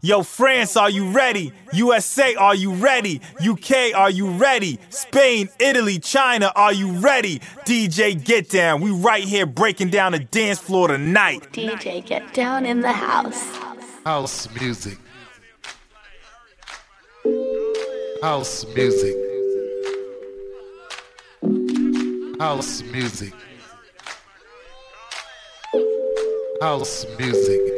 Yo, France, are you ready? USA, are you ready? UK, are you ready? Spain, Italy, China, are you ready? DJ Get Down, we right here breaking down the dance floor tonight. DJ Get Down in the house. House music. House music. House music. House music.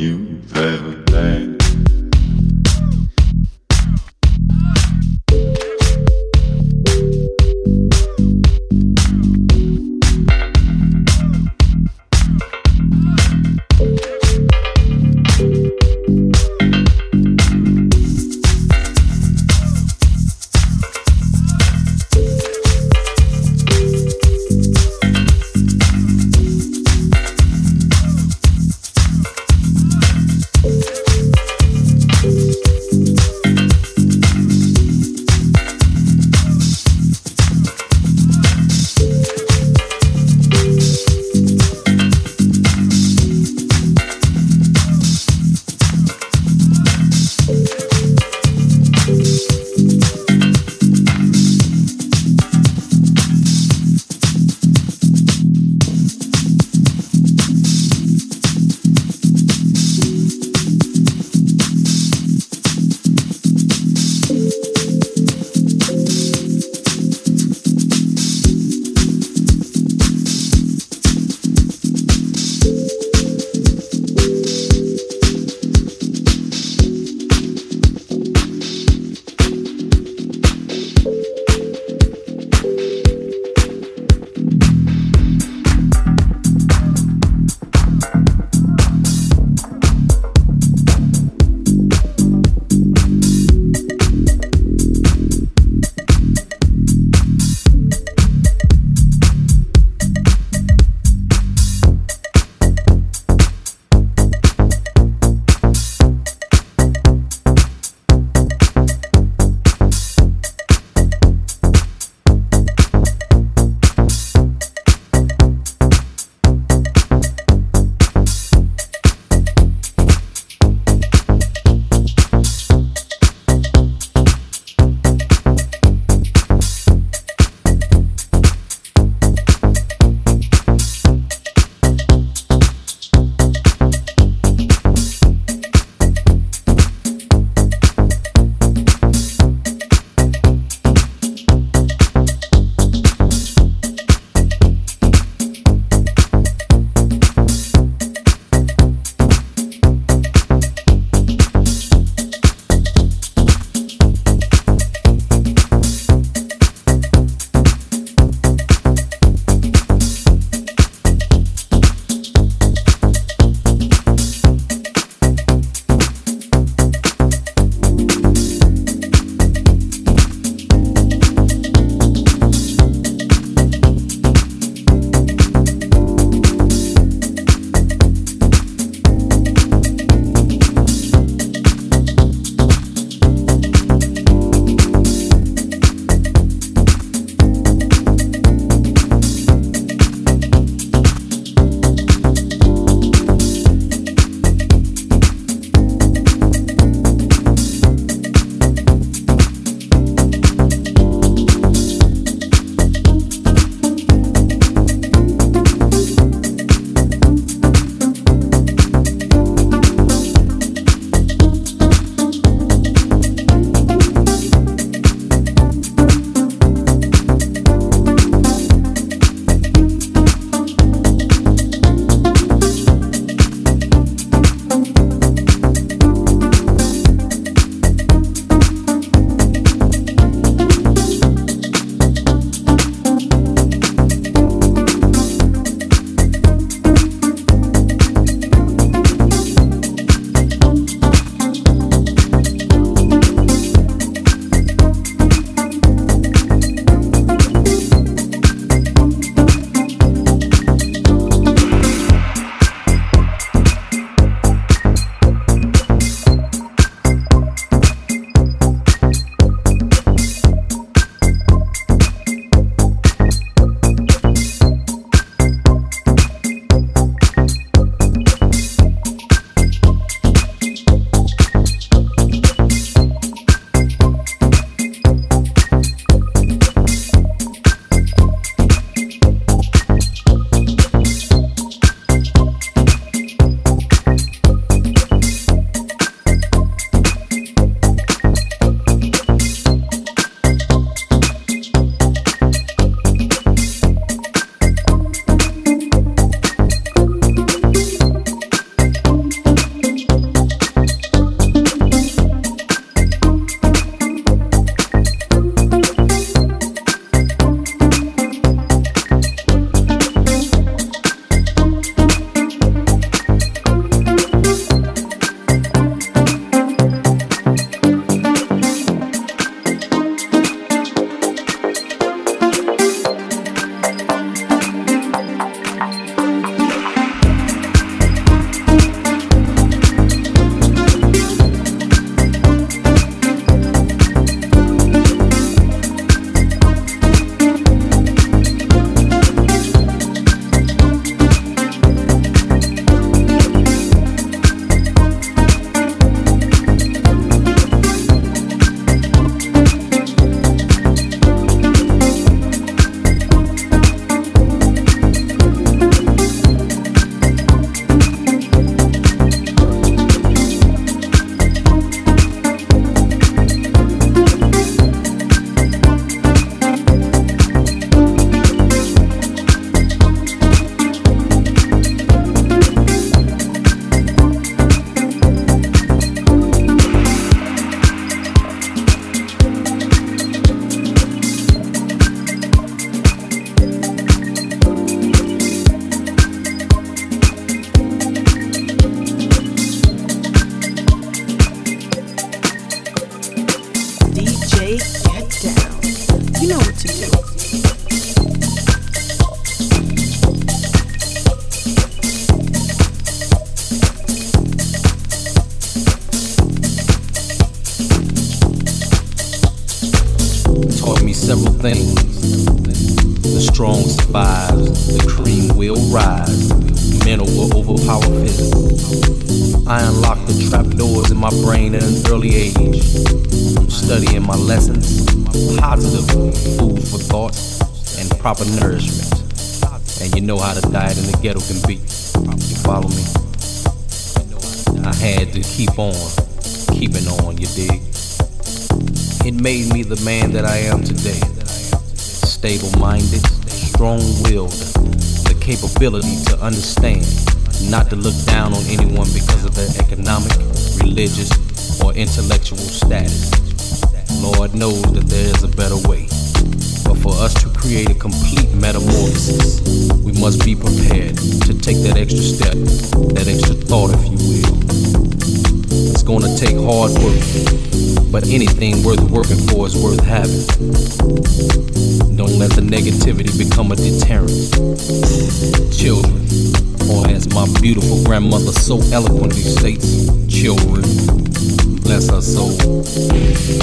you there. Capability to understand, not to look down on anyone because of their economic, religious, or intellectual status. Lord knows that there is a better way. But for us to create a complete metamorphosis, we must be prepared to take that extra step, that extra thought, if you will. It's gonna take hard work, but anything worth working for is worth having. Don't let the negativity become a deterrent. Children, or as my beautiful grandmother so eloquently states, children, bless her soul.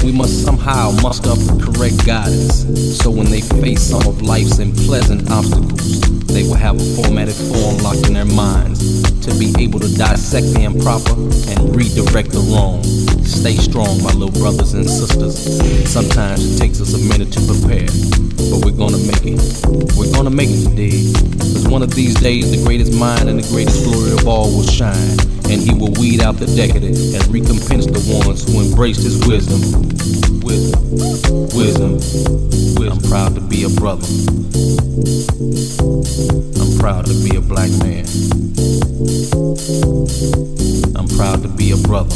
We must somehow muster up the correct guidance, so when they face some of life's unpleasant obstacles, they will have a formatted form locked in their minds to be able to dissect the improper and redirect the wrong. Stay strong, my little brothers and sisters. Sometimes it takes us a minute to prepare, but we're gonna make it. We're gonna make it today. Cause one of these days, the greatest mind and the greatest glory of all will shine, and he will weed out the decadent and recompense the ones who embraced his wisdom. Wisdom, wisdom, wisdom. I'm proud to be a brother. I'm proud to be a black man. I'm proud to be a brother.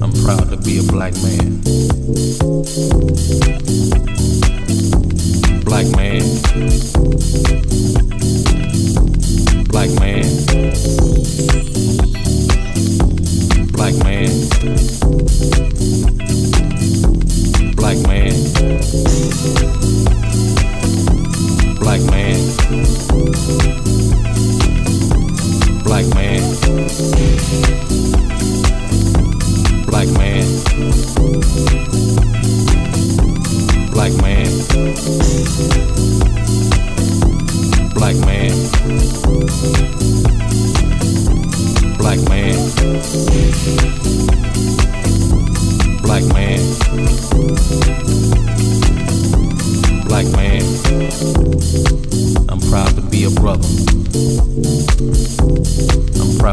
I'm proud to be a black man. Black man. Black man. Black man. Black man. Black man.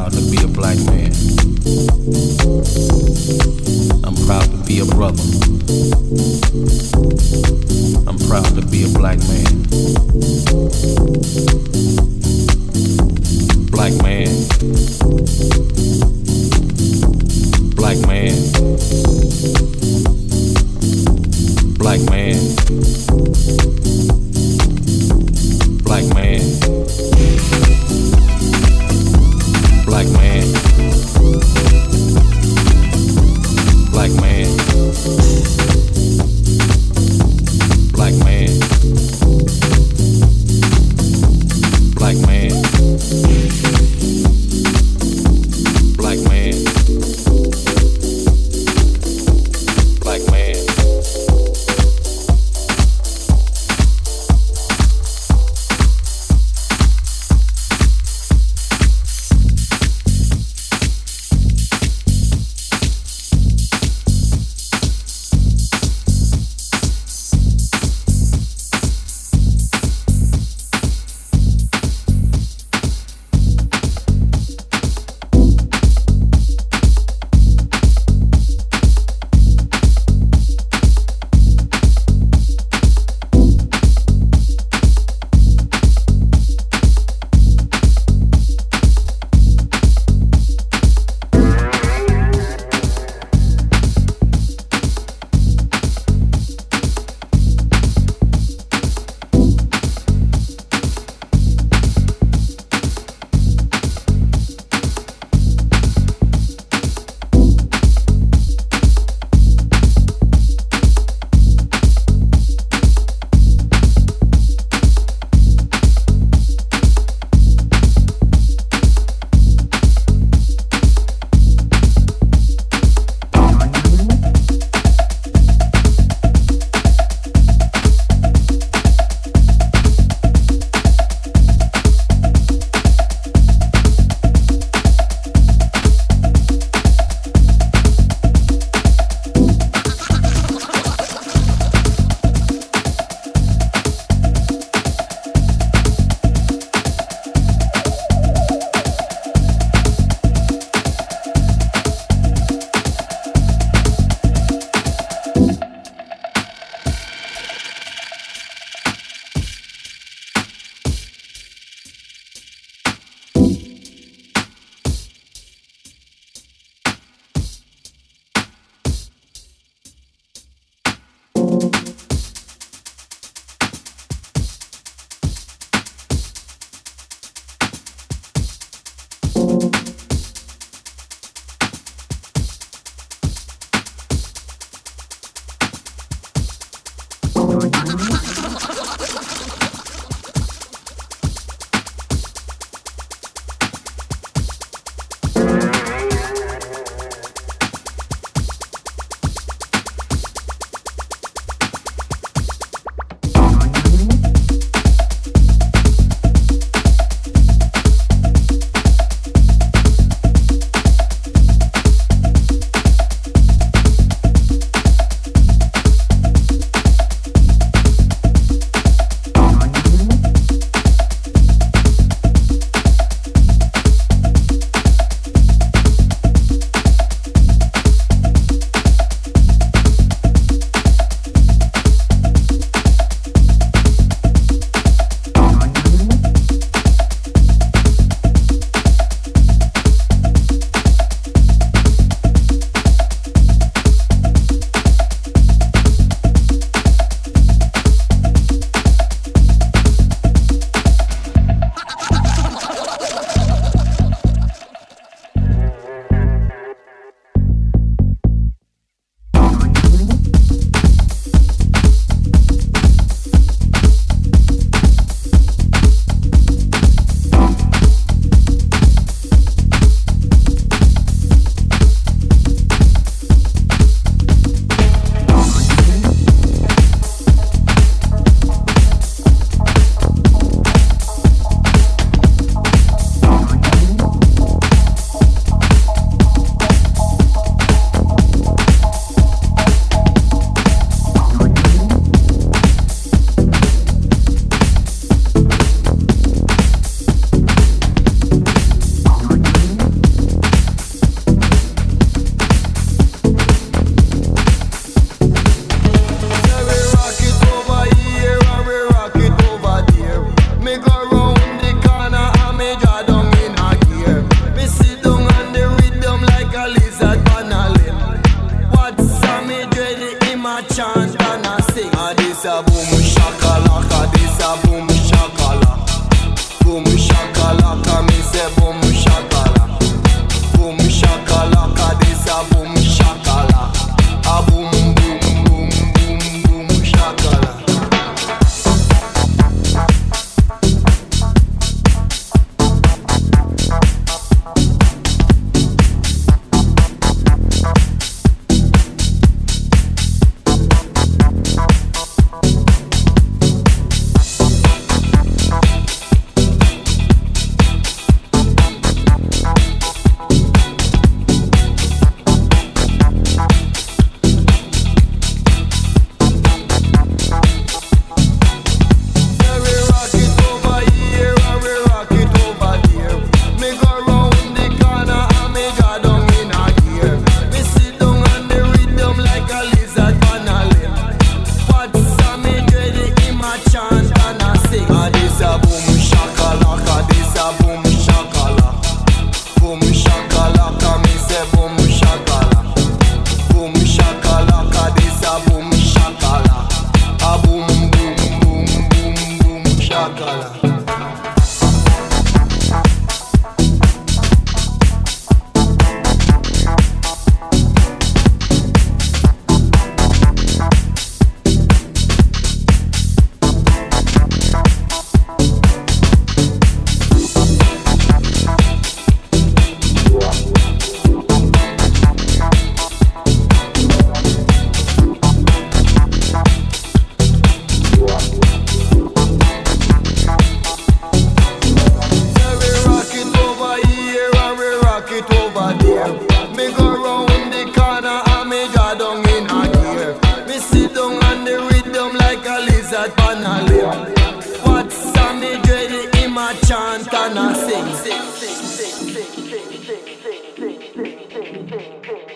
Proud to be a black man. I'm proud to be a brother. 표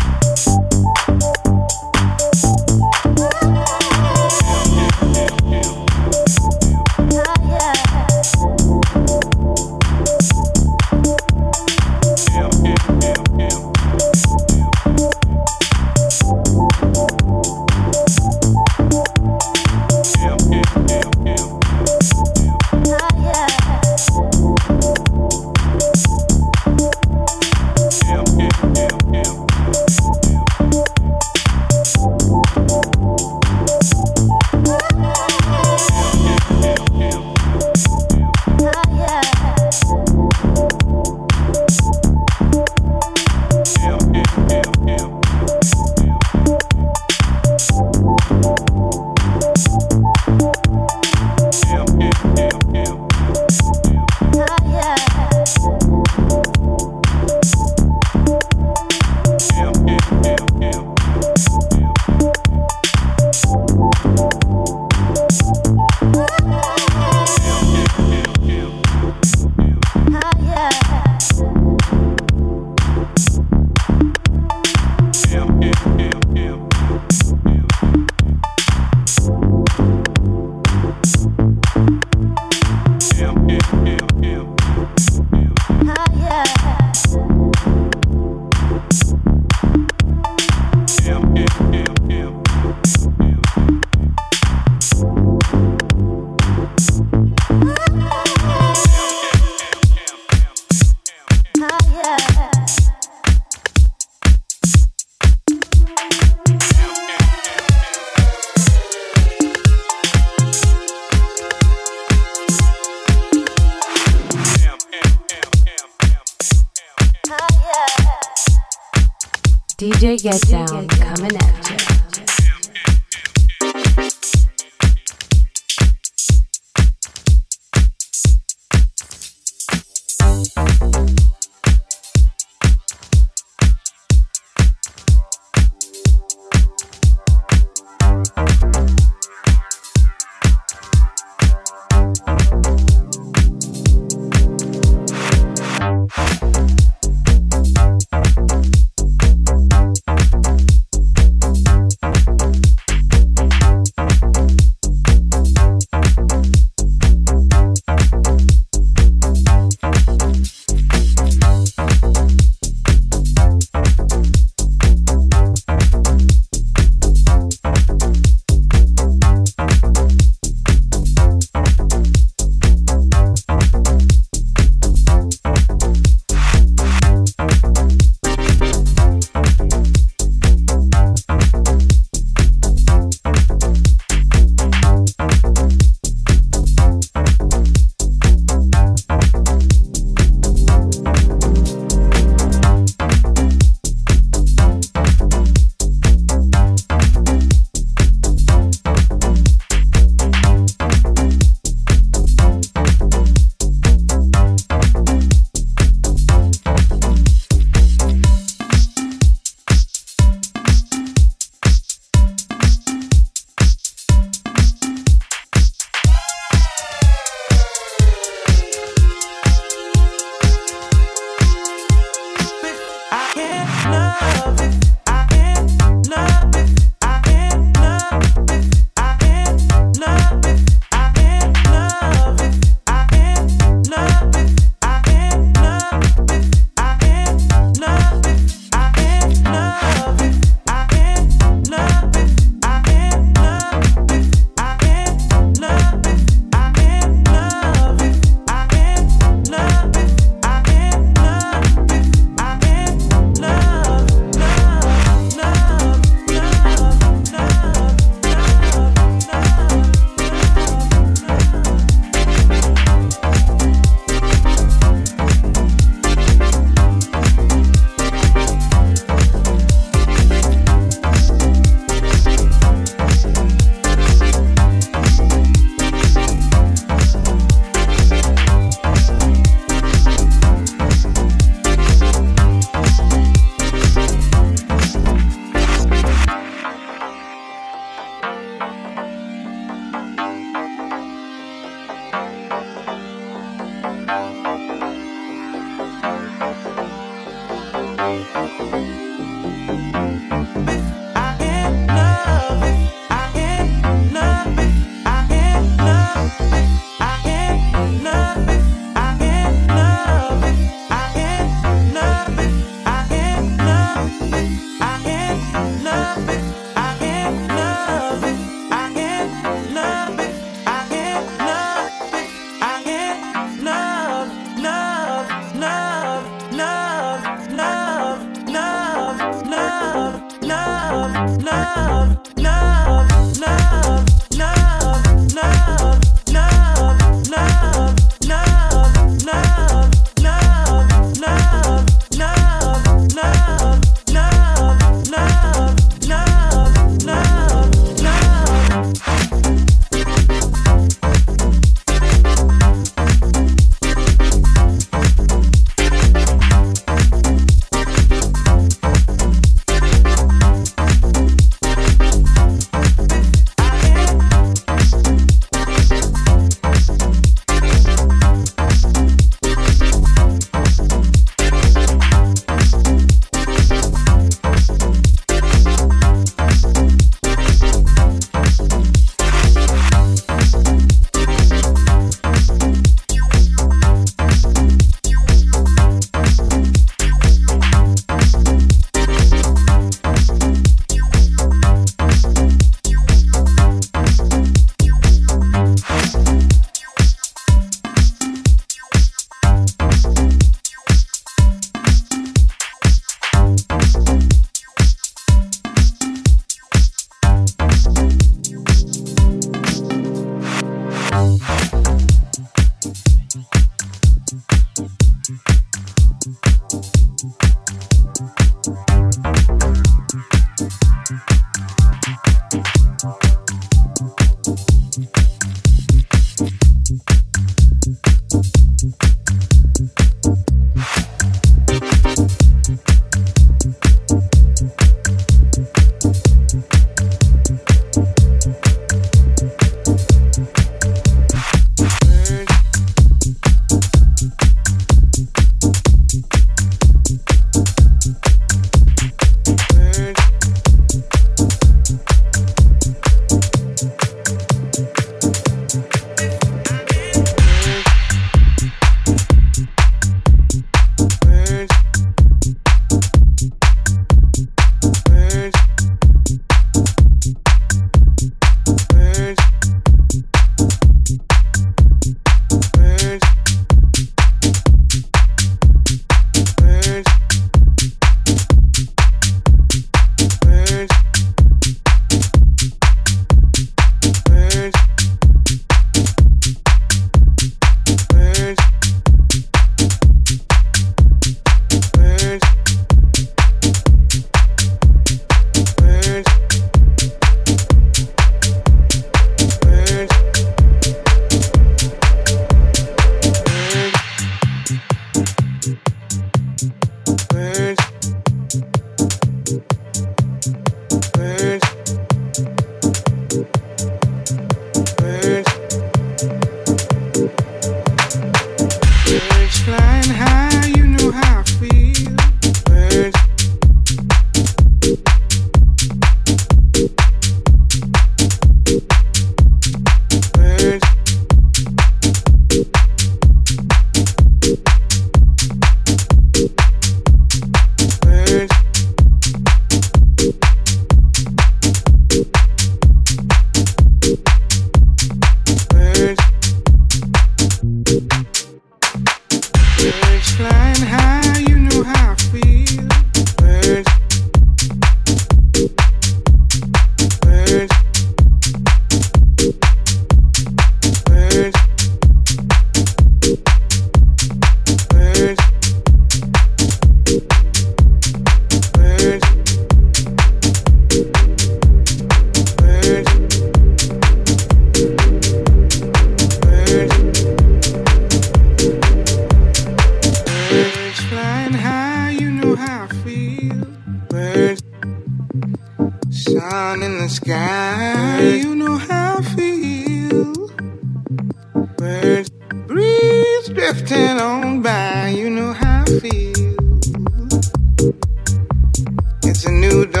It's a new dawn.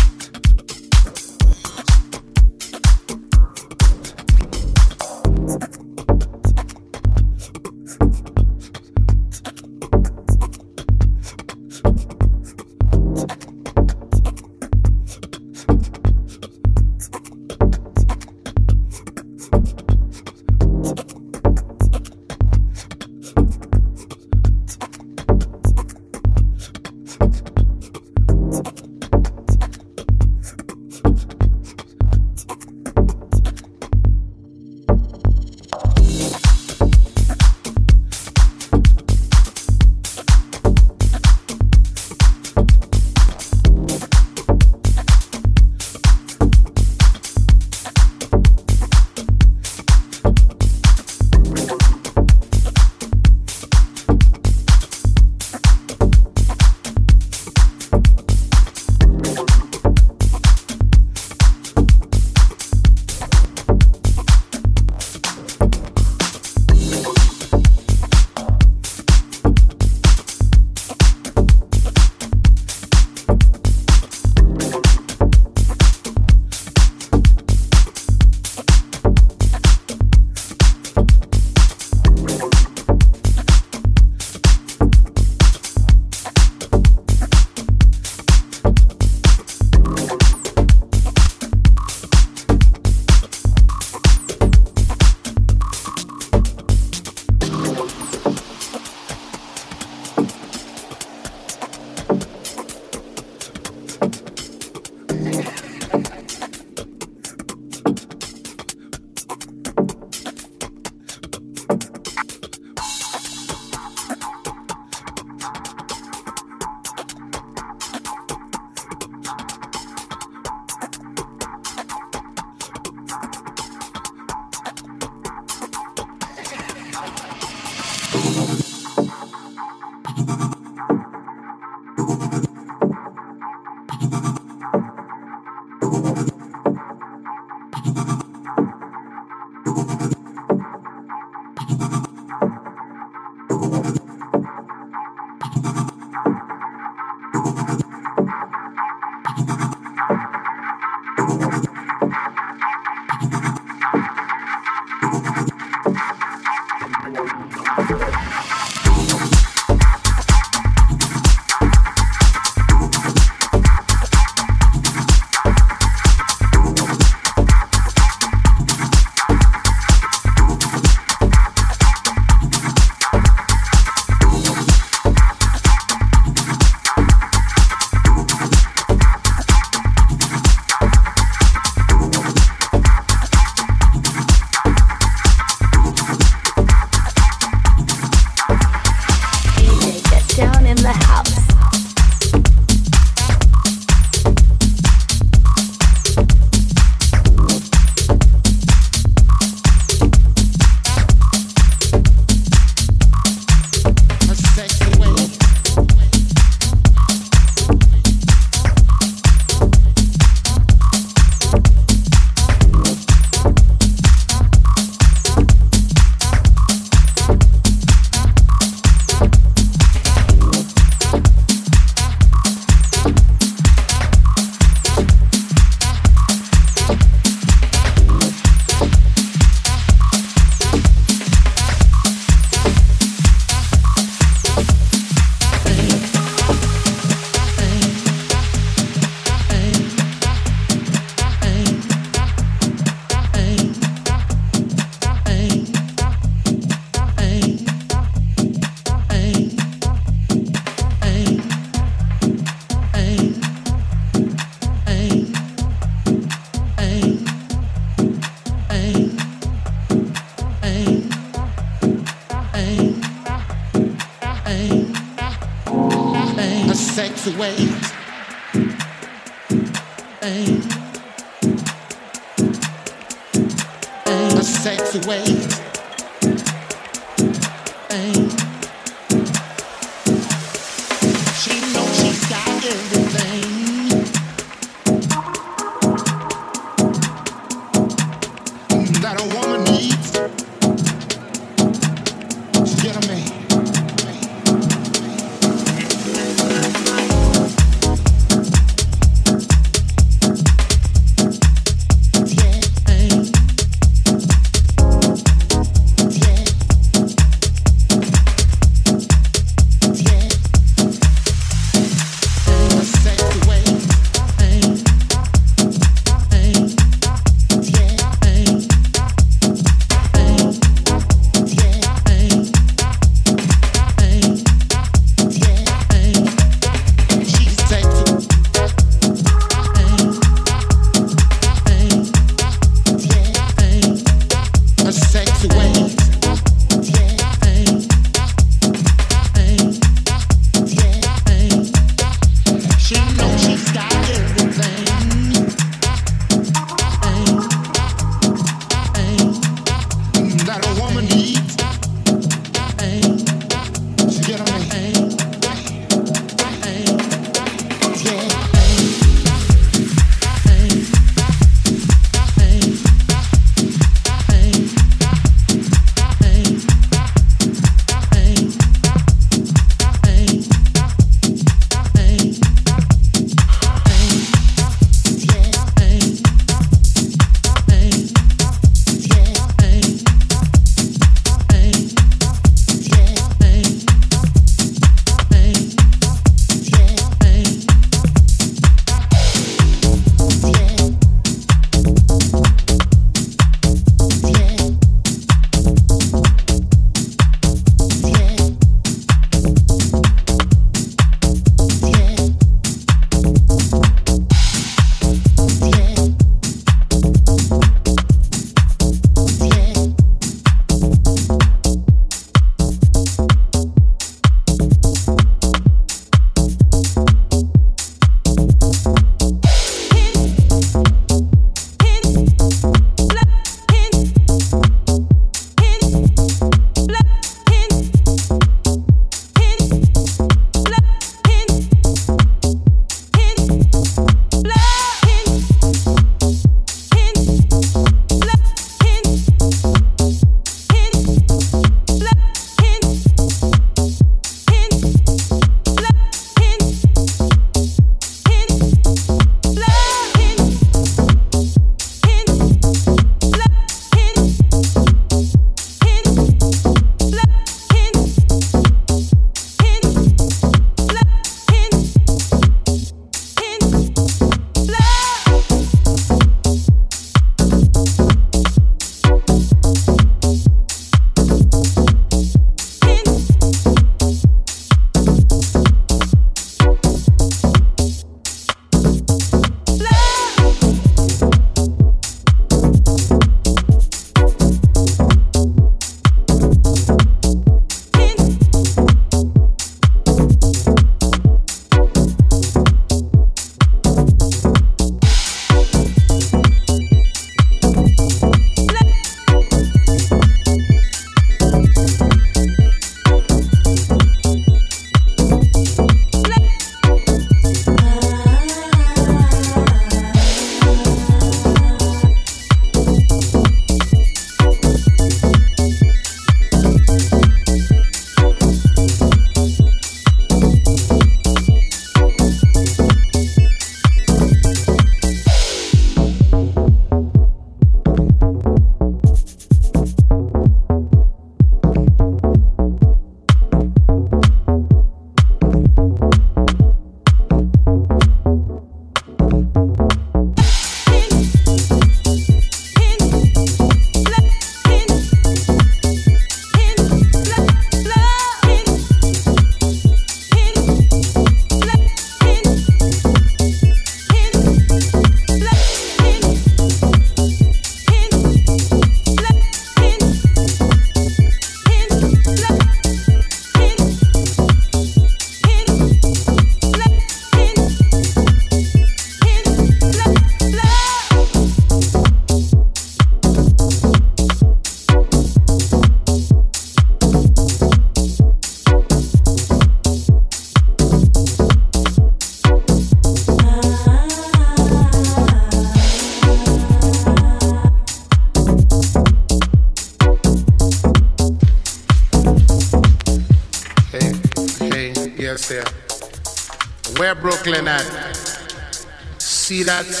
That?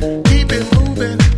Keep it moving.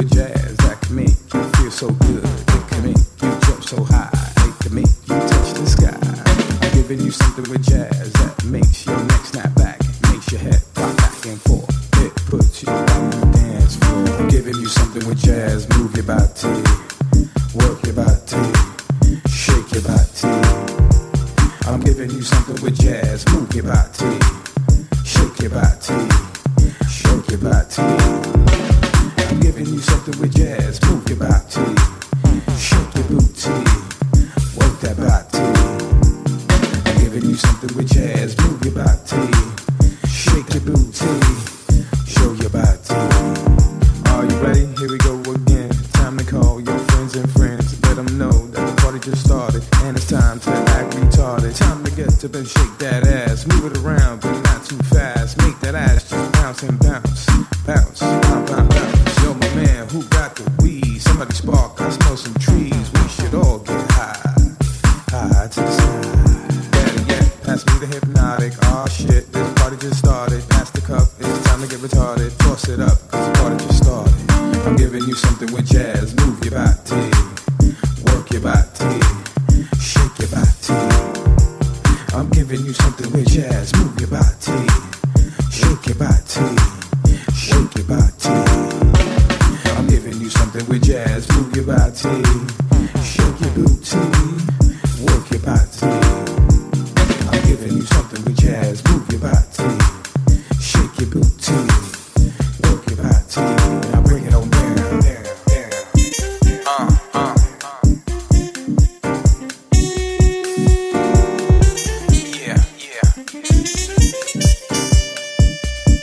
with jazz that can make you feel so good. It can make you jump so high. It can make you touch the sky. I'm giving you something with jazz that makes your neck snap back, makes your head rock back and forth. It puts you on the dance floor. I'm giving you something with jazz.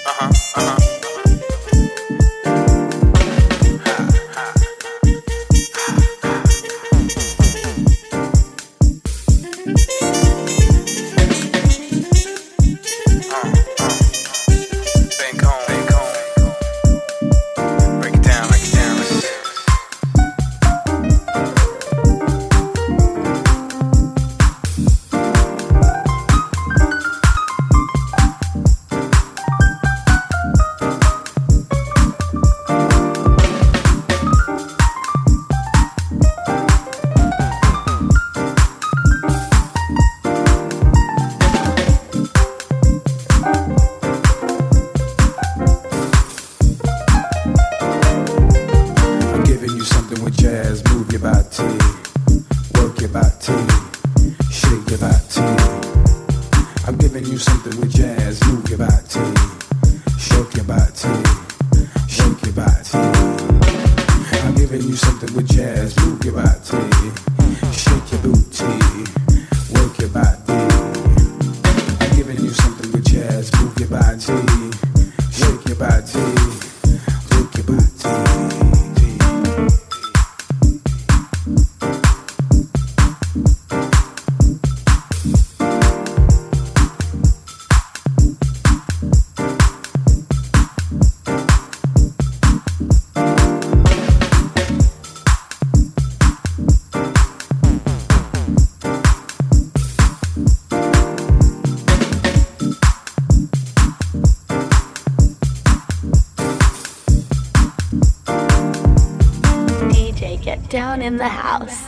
Uh huh. in the house.